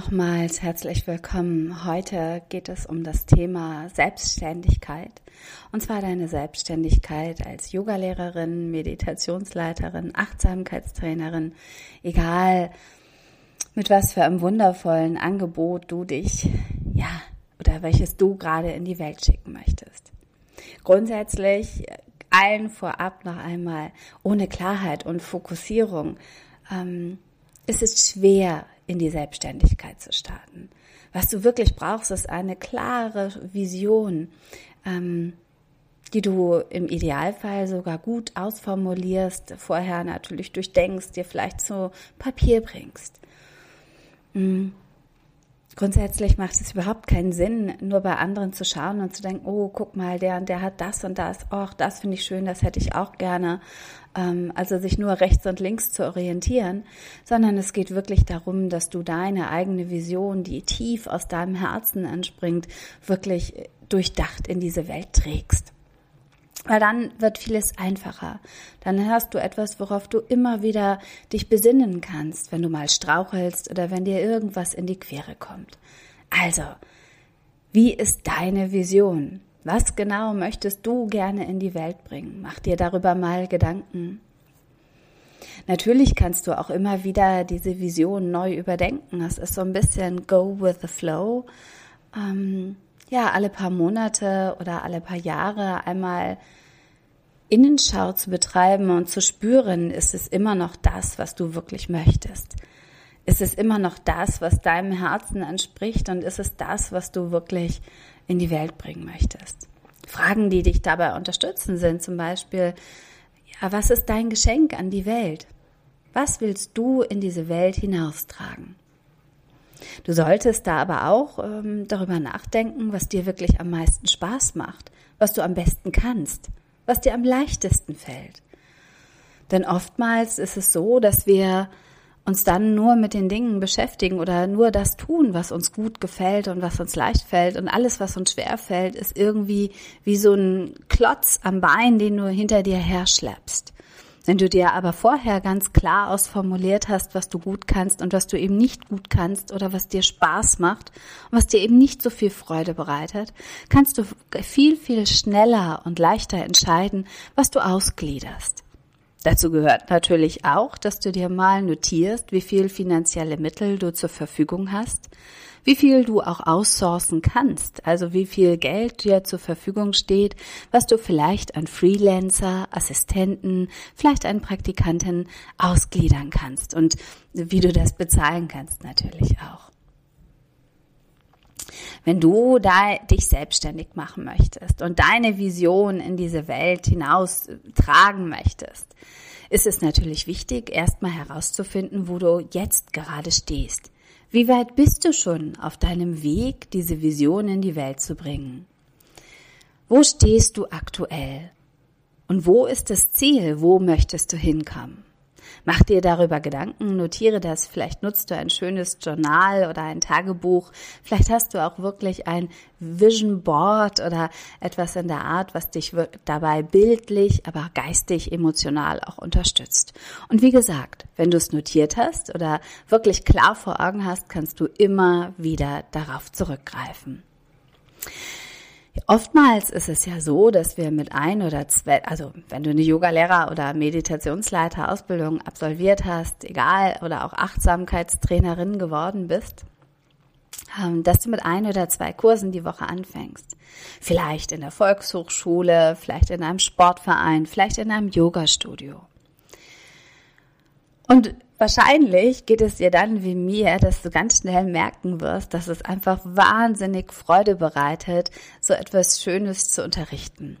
Nochmals herzlich willkommen. Heute geht es um das Thema Selbstständigkeit. Und zwar deine Selbstständigkeit als Yogalehrerin, Meditationsleiterin, Achtsamkeitstrainerin, egal mit was für einem wundervollen Angebot du dich, ja, oder welches du gerade in die Welt schicken möchtest. Grundsätzlich allen vorab noch einmal ohne Klarheit und Fokussierung ähm, ist es schwer, in die Selbstständigkeit zu starten. Was du wirklich brauchst, ist eine klare Vision, ähm, die du im Idealfall sogar gut ausformulierst, vorher natürlich durchdenkst, dir vielleicht zu Papier bringst. Mhm. Grundsätzlich macht es überhaupt keinen Sinn, nur bei anderen zu schauen und zu denken, oh, guck mal, der und der hat das und das, ach, das finde ich schön, das hätte ich auch gerne. Ähm, also sich nur rechts und links zu orientieren, sondern es geht wirklich darum, dass du deine eigene Vision, die tief aus deinem Herzen entspringt, wirklich durchdacht in diese Welt trägst. Weil dann wird vieles einfacher. Dann hast du etwas, worauf du immer wieder dich besinnen kannst, wenn du mal strauchelst oder wenn dir irgendwas in die Quere kommt. Also, wie ist deine Vision? Was genau möchtest du gerne in die Welt bringen? Mach dir darüber mal Gedanken. Natürlich kannst du auch immer wieder diese Vision neu überdenken. Das ist so ein bisschen Go with the Flow. Ähm, ja, alle paar Monate oder alle paar Jahre einmal Innenschau zu betreiben und zu spüren, ist es immer noch das, was du wirklich möchtest? Ist es immer noch das, was deinem Herzen entspricht und ist es das, was du wirklich in die Welt bringen möchtest. Fragen, die dich dabei unterstützen, sind zum Beispiel, ja, was ist dein Geschenk an die Welt? Was willst du in diese Welt hinaustragen? Du solltest da aber auch ähm, darüber nachdenken, was dir wirklich am meisten Spaß macht, was du am besten kannst, was dir am leichtesten fällt. Denn oftmals ist es so, dass wir uns dann nur mit den Dingen beschäftigen oder nur das tun, was uns gut gefällt und was uns leicht fällt und alles, was uns schwer fällt, ist irgendwie wie so ein Klotz am Bein, den du hinter dir herschleppst. Wenn du dir aber vorher ganz klar ausformuliert hast, was du gut kannst und was du eben nicht gut kannst oder was dir Spaß macht und was dir eben nicht so viel Freude bereitet, kannst du viel, viel schneller und leichter entscheiden, was du ausgliederst. Dazu gehört natürlich auch, dass du dir mal notierst, wie viel finanzielle Mittel du zur Verfügung hast, wie viel du auch aussourcen kannst, also wie viel Geld dir zur Verfügung steht, was du vielleicht an Freelancer, Assistenten, vielleicht an Praktikanten ausgliedern kannst und wie du das bezahlen kannst natürlich auch. Wenn du da dich selbstständig machen möchtest und deine Vision in diese Welt hinaus tragen möchtest, ist es natürlich wichtig, erstmal herauszufinden, wo du jetzt gerade stehst. Wie weit bist du schon auf deinem Weg, diese Vision in die Welt zu bringen? Wo stehst du aktuell? Und wo ist das Ziel? Wo möchtest du hinkommen? Mach dir darüber Gedanken, notiere das. Vielleicht nutzt du ein schönes Journal oder ein Tagebuch. Vielleicht hast du auch wirklich ein Vision Board oder etwas in der Art, was dich dabei bildlich, aber geistig, emotional auch unterstützt. Und wie gesagt, wenn du es notiert hast oder wirklich klar vor Augen hast, kannst du immer wieder darauf zurückgreifen. Oftmals ist es ja so, dass wir mit ein oder zwei, also wenn du eine Yogalehrer oder Meditationsleiter Ausbildung absolviert hast, egal, oder auch Achtsamkeitstrainerin geworden bist, ähm, dass du mit ein oder zwei Kursen die Woche anfängst. Vielleicht in der Volkshochschule, vielleicht in einem Sportverein, vielleicht in einem Yogastudio. Und Wahrscheinlich geht es dir dann wie mir, dass du ganz schnell merken wirst, dass es einfach wahnsinnig Freude bereitet, so etwas Schönes zu unterrichten.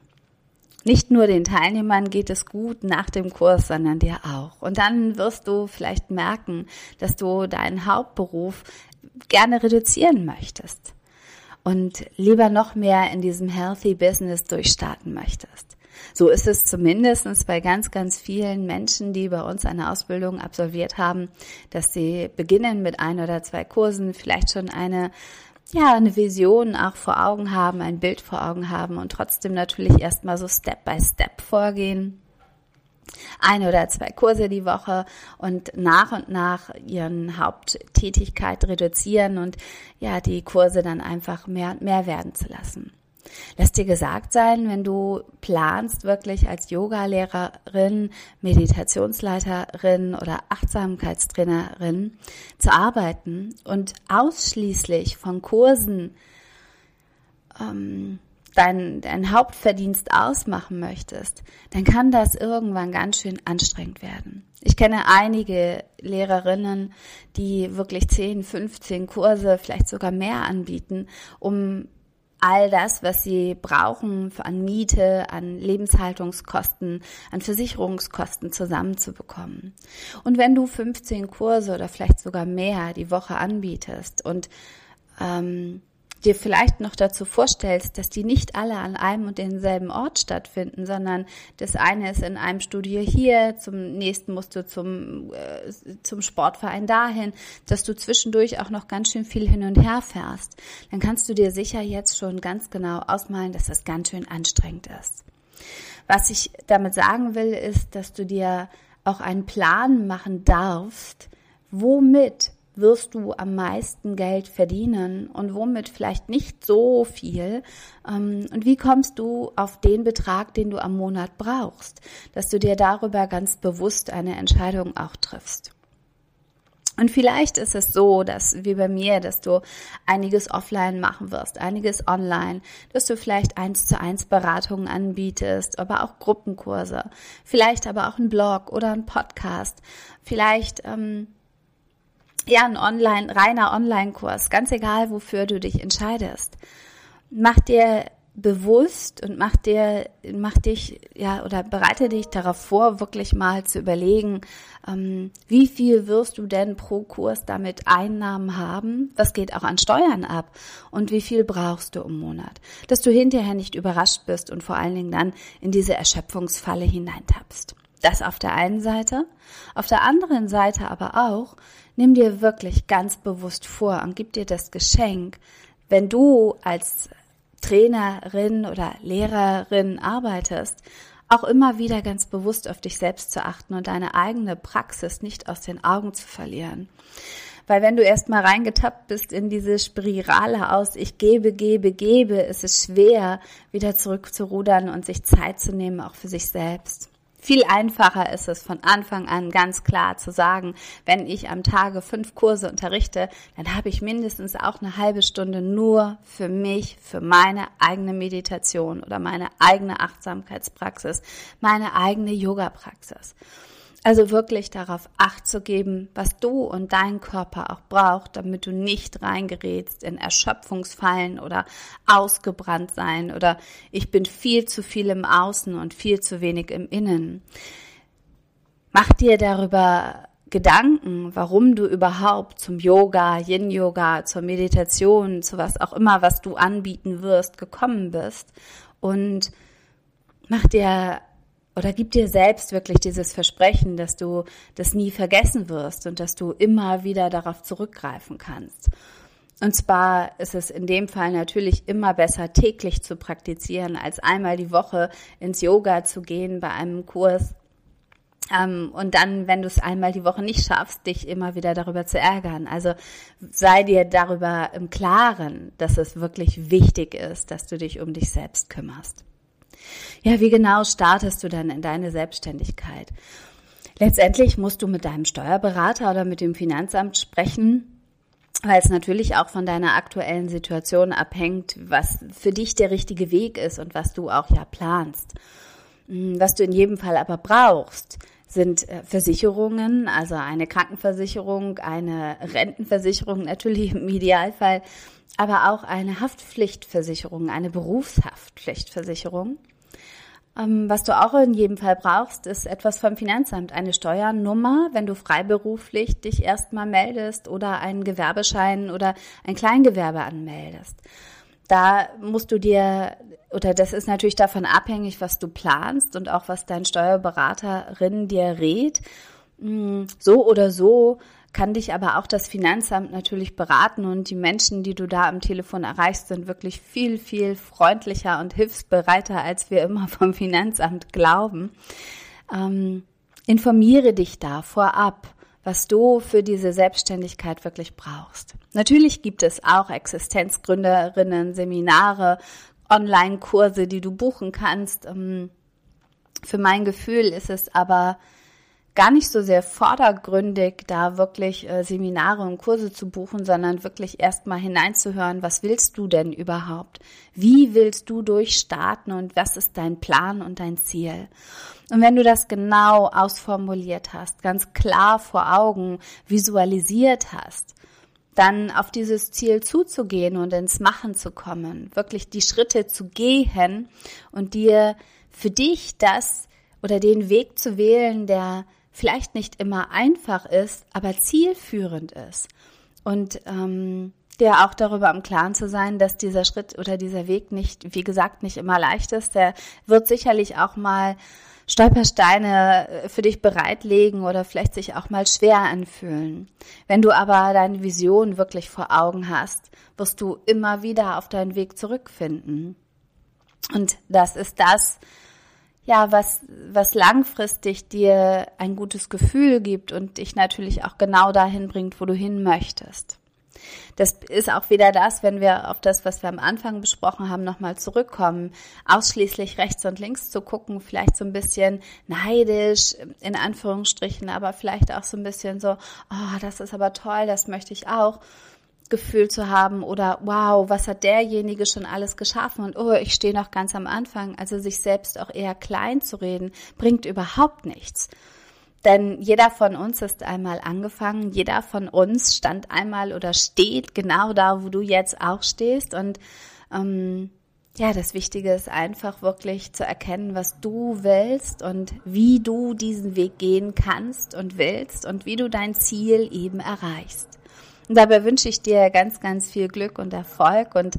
Nicht nur den Teilnehmern geht es gut nach dem Kurs, sondern dir auch. Und dann wirst du vielleicht merken, dass du deinen Hauptberuf gerne reduzieren möchtest und lieber noch mehr in diesem Healthy Business durchstarten möchtest. So ist es zumindest bei ganz, ganz vielen Menschen, die bei uns eine Ausbildung absolviert haben, dass sie beginnen mit ein oder zwei Kursen, vielleicht schon eine ja, eine Vision auch vor Augen haben, ein Bild vor Augen haben und trotzdem natürlich erstmal so Step by Step vorgehen. Ein oder zwei Kurse die Woche und nach und nach ihren Haupttätigkeit reduzieren und ja, die Kurse dann einfach mehr und mehr werden zu lassen. Lass dir gesagt sein, wenn du planst, wirklich als Yoga-Lehrerin, Meditationsleiterin oder Achtsamkeitstrainerin zu arbeiten und ausschließlich von Kursen ähm, dein, dein Hauptverdienst ausmachen möchtest, dann kann das irgendwann ganz schön anstrengend werden. Ich kenne einige Lehrerinnen, die wirklich 10, 15 Kurse, vielleicht sogar mehr anbieten, um all das, was sie brauchen an Miete, an Lebenshaltungskosten, an Versicherungskosten zusammenzubekommen. Und wenn du 15 Kurse oder vielleicht sogar mehr die Woche anbietest und ähm, dir vielleicht noch dazu vorstellst, dass die nicht alle an einem und denselben Ort stattfinden, sondern das eine ist in einem Studio hier, zum nächsten musst du zum, äh, zum Sportverein dahin, dass du zwischendurch auch noch ganz schön viel hin und her fährst, dann kannst du dir sicher jetzt schon ganz genau ausmalen, dass das ganz schön anstrengend ist. Was ich damit sagen will, ist, dass du dir auch einen Plan machen darfst, womit wirst du am meisten Geld verdienen und womit vielleicht nicht so viel? Ähm, und wie kommst du auf den Betrag, den du am Monat brauchst, dass du dir darüber ganz bewusst eine Entscheidung auch triffst? Und vielleicht ist es so, dass wie bei mir, dass du einiges offline machen wirst, einiges online, dass du vielleicht eins zu eins Beratungen anbietest, aber auch Gruppenkurse, vielleicht aber auch ein Blog oder ein Podcast, vielleicht ähm, ja, ein Online, reiner Online-Kurs, ganz egal, wofür du dich entscheidest. Mach dir bewusst und mach dir, mach dich, ja, oder bereite dich darauf vor, wirklich mal zu überlegen, ähm, wie viel wirst du denn pro Kurs damit Einnahmen haben? Was geht auch an Steuern ab? Und wie viel brauchst du im Monat? Dass du hinterher nicht überrascht bist und vor allen Dingen dann in diese Erschöpfungsfalle hineintappst. Das auf der einen Seite. Auf der anderen Seite aber auch, nimm dir wirklich ganz bewusst vor und gib dir das Geschenk, wenn du als Trainerin oder Lehrerin arbeitest, auch immer wieder ganz bewusst auf dich selbst zu achten und deine eigene Praxis nicht aus den Augen zu verlieren. Weil wenn du erstmal reingetappt bist in diese Spirale aus, ich gebe, gebe, gebe, ist es schwer, wieder zurückzurudern und sich Zeit zu nehmen, auch für sich selbst. Viel einfacher ist es von Anfang an ganz klar zu sagen, wenn ich am Tage fünf Kurse unterrichte, dann habe ich mindestens auch eine halbe Stunde nur für mich, für meine eigene Meditation oder meine eigene Achtsamkeitspraxis, meine eigene Yoga-Praxis. Also wirklich darauf Acht zu geben, was du und dein Körper auch braucht, damit du nicht reingerätst in Erschöpfungsfallen oder ausgebrannt sein oder ich bin viel zu viel im Außen und viel zu wenig im Innen. Mach dir darüber Gedanken, warum du überhaupt zum Yoga, Yin-Yoga, zur Meditation, zu was auch immer, was du anbieten wirst, gekommen bist und mach dir oder gib dir selbst wirklich dieses Versprechen, dass du das nie vergessen wirst und dass du immer wieder darauf zurückgreifen kannst. Und zwar ist es in dem Fall natürlich immer besser, täglich zu praktizieren, als einmal die Woche ins Yoga zu gehen bei einem Kurs. Ähm, und dann, wenn du es einmal die Woche nicht schaffst, dich immer wieder darüber zu ärgern. Also sei dir darüber im Klaren, dass es wirklich wichtig ist, dass du dich um dich selbst kümmerst. Ja, wie genau startest du dann in deine Selbstständigkeit? Letztendlich musst du mit deinem Steuerberater oder mit dem Finanzamt sprechen, weil es natürlich auch von deiner aktuellen Situation abhängt, was für dich der richtige Weg ist und was du auch ja planst. Hm, was du in jedem Fall aber brauchst, sind äh, Versicherungen, also eine Krankenversicherung, eine Rentenversicherung natürlich im Idealfall, aber auch eine Haftpflichtversicherung, eine Berufshaftpflichtversicherung was du auch in jedem Fall brauchst, ist etwas vom Finanzamt, eine Steuernummer, wenn du freiberuflich dich erstmal meldest oder einen Gewerbeschein oder ein Kleingewerbe anmeldest. Da musst du dir, oder das ist natürlich davon abhängig, was du planst und auch was dein Steuerberaterin dir rät. Mm, so oder so kann dich aber auch das Finanzamt natürlich beraten und die Menschen, die du da am Telefon erreichst, sind wirklich viel, viel freundlicher und hilfsbereiter, als wir immer vom Finanzamt glauben. Ähm, informiere dich da vorab, was du für diese Selbstständigkeit wirklich brauchst. Natürlich gibt es auch Existenzgründerinnen, Seminare, Online-Kurse, die du buchen kannst. Ähm, für mein Gefühl ist es aber gar nicht so sehr vordergründig, da wirklich äh, Seminare und Kurse zu buchen, sondern wirklich erstmal hineinzuhören, was willst du denn überhaupt? Wie willst du durchstarten und was ist dein Plan und dein Ziel? Und wenn du das genau ausformuliert hast, ganz klar vor Augen visualisiert hast, dann auf dieses Ziel zuzugehen und ins Machen zu kommen, wirklich die Schritte zu gehen und dir für dich das oder den Weg zu wählen, der vielleicht nicht immer einfach ist, aber zielführend ist. Und ähm, dir auch darüber im Klaren zu sein, dass dieser Schritt oder dieser Weg nicht, wie gesagt, nicht immer leicht ist. Der wird sicherlich auch mal Stolpersteine äh, für dich bereitlegen oder vielleicht sich auch mal schwer anfühlen. Wenn du aber deine Vision wirklich vor Augen hast, wirst du immer wieder auf deinen Weg zurückfinden. Und das ist das, ja, was, was langfristig dir ein gutes Gefühl gibt und dich natürlich auch genau dahin bringt, wo du hin möchtest. Das ist auch wieder das, wenn wir auf das, was wir am Anfang besprochen haben, nochmal zurückkommen, ausschließlich rechts und links zu gucken, vielleicht so ein bisschen neidisch, in Anführungsstrichen, aber vielleicht auch so ein bisschen so, oh, das ist aber toll, das möchte ich auch. Gefühl zu haben oder wow, was hat derjenige schon alles geschaffen und oh, ich stehe noch ganz am Anfang. Also sich selbst auch eher klein zu reden, bringt überhaupt nichts. Denn jeder von uns ist einmal angefangen, jeder von uns stand einmal oder steht genau da, wo du jetzt auch stehst. Und ähm, ja, das Wichtige ist einfach wirklich zu erkennen, was du willst und wie du diesen Weg gehen kannst und willst und wie du dein Ziel eben erreichst. Und dabei wünsche ich dir ganz, ganz viel Glück und Erfolg und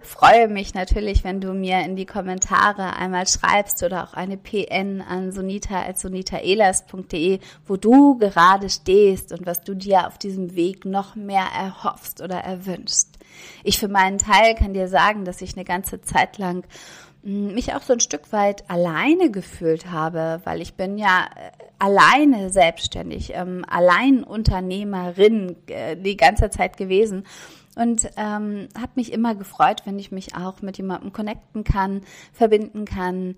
freue mich natürlich, wenn du mir in die Kommentare einmal schreibst oder auch eine PN an sonita.sonitaelas.de, wo du gerade stehst und was du dir auf diesem Weg noch mehr erhoffst oder erwünschst. Ich für meinen Teil kann dir sagen, dass ich eine ganze Zeit lang mich auch so ein Stück weit alleine gefühlt habe, weil ich bin ja äh, alleine selbstständig, ähm, Alleinunternehmerin äh, die ganze Zeit gewesen und ähm, habe mich immer gefreut, wenn ich mich auch mit jemandem connecten kann, verbinden kann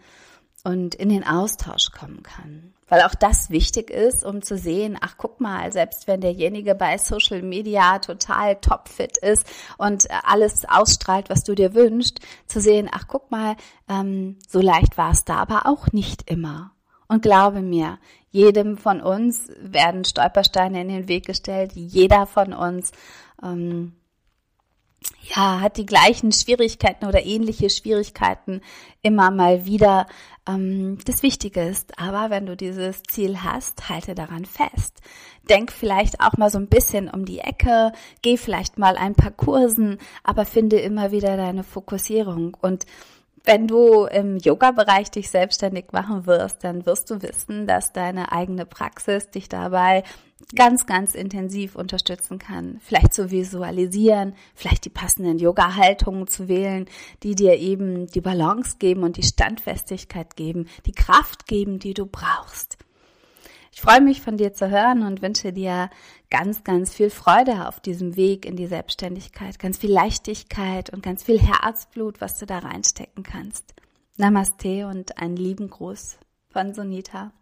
und in den Austausch kommen kann. Weil auch das wichtig ist, um zu sehen, ach guck mal, selbst wenn derjenige bei Social Media total topfit ist und alles ausstrahlt, was du dir wünschst, zu sehen, ach guck mal, ähm, so leicht war es da aber auch nicht immer. Und glaube mir, jedem von uns werden Stolpersteine in den Weg gestellt, jeder von uns ähm, ja, hat die gleichen Schwierigkeiten oder ähnliche Schwierigkeiten immer mal wieder. Ähm, das Wichtige ist aber, wenn du dieses Ziel hast, halte daran fest. Denk vielleicht auch mal so ein bisschen um die Ecke, geh vielleicht mal ein paar Kursen, aber finde immer wieder deine Fokussierung und wenn du im Yoga-Bereich dich selbstständig machen wirst, dann wirst du wissen, dass deine eigene Praxis dich dabei ganz, ganz intensiv unterstützen kann. Vielleicht zu visualisieren, vielleicht die passenden Yoga-Haltungen zu wählen, die dir eben die Balance geben und die Standfestigkeit geben, die Kraft geben, die du brauchst. Ich freue mich von dir zu hören und wünsche dir ganz, ganz viel Freude auf diesem Weg in die Selbstständigkeit, ganz viel Leichtigkeit und ganz viel Herzblut, was du da reinstecken kannst. Namaste und einen lieben Gruß von Sonita.